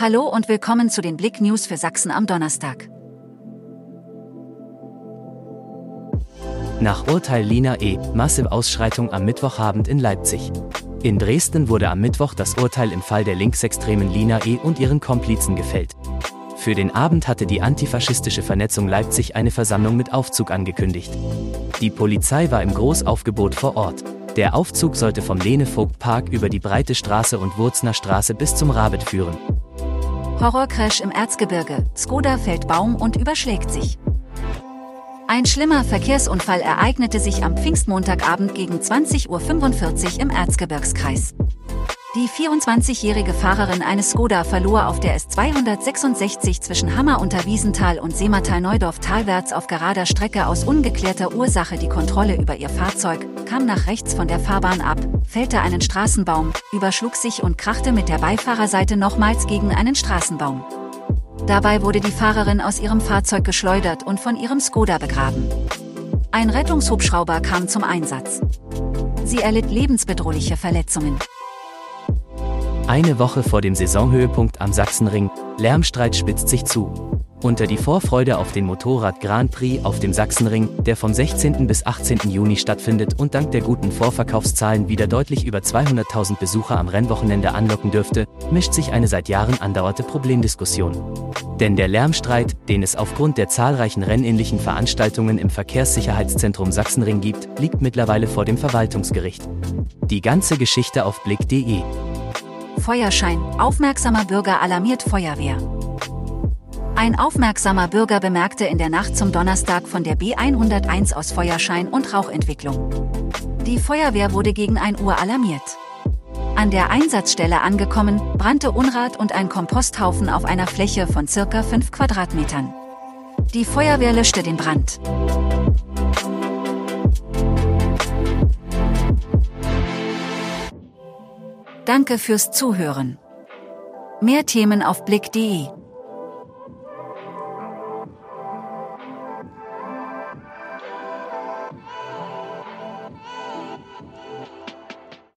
Hallo und willkommen zu den Blick News für Sachsen am Donnerstag. Nach Urteil Lina E. Massive Ausschreitung am Mittwochabend in Leipzig. In Dresden wurde am Mittwoch das Urteil im Fall der linksextremen Lina E. und ihren Komplizen gefällt. Für den Abend hatte die antifaschistische Vernetzung Leipzig eine Versammlung mit Aufzug angekündigt. Die Polizei war im Großaufgebot vor Ort. Der Aufzug sollte vom Lene-Vogt-Park über die Breite Straße und Wurzner Straße bis zum Rabit führen. Horrorcrash im Erzgebirge. Skoda fällt Baum und überschlägt sich. Ein schlimmer Verkehrsunfall ereignete sich am Pfingstmontagabend gegen 20.45 Uhr im Erzgebirgskreis. Die 24-jährige Fahrerin eines Skoda verlor auf der S266 zwischen Hammer unter Wiesenthal und Seematal-Neudorf talwärts auf gerader Strecke aus ungeklärter Ursache die Kontrolle über ihr Fahrzeug, kam nach rechts von der Fahrbahn ab, fällte einen Straßenbaum, überschlug sich und krachte mit der Beifahrerseite nochmals gegen einen Straßenbaum. Dabei wurde die Fahrerin aus ihrem Fahrzeug geschleudert und von ihrem Skoda begraben. Ein Rettungshubschrauber kam zum Einsatz. Sie erlitt lebensbedrohliche Verletzungen. Eine Woche vor dem Saisonhöhepunkt am Sachsenring, Lärmstreit spitzt sich zu. Unter die Vorfreude auf den Motorrad Grand Prix auf dem Sachsenring, der vom 16. bis 18. Juni stattfindet und dank der guten Vorverkaufszahlen wieder deutlich über 200.000 Besucher am Rennwochenende anlocken dürfte, mischt sich eine seit Jahren andauerte Problemdiskussion. Denn der Lärmstreit, den es aufgrund der zahlreichen rennähnlichen Veranstaltungen im Verkehrssicherheitszentrum Sachsenring gibt, liegt mittlerweile vor dem Verwaltungsgericht. Die ganze Geschichte auf blick.de Feuerschein. Aufmerksamer Bürger alarmiert Feuerwehr. Ein aufmerksamer Bürger bemerkte in der Nacht zum Donnerstag von der B101 aus Feuerschein und Rauchentwicklung. Die Feuerwehr wurde gegen 1 Uhr alarmiert. An der Einsatzstelle angekommen, brannte Unrat und ein Komposthaufen auf einer Fläche von circa 5 Quadratmetern. Die Feuerwehr löschte den Brand. Danke fürs Zuhören. Mehr Themen auf blick.de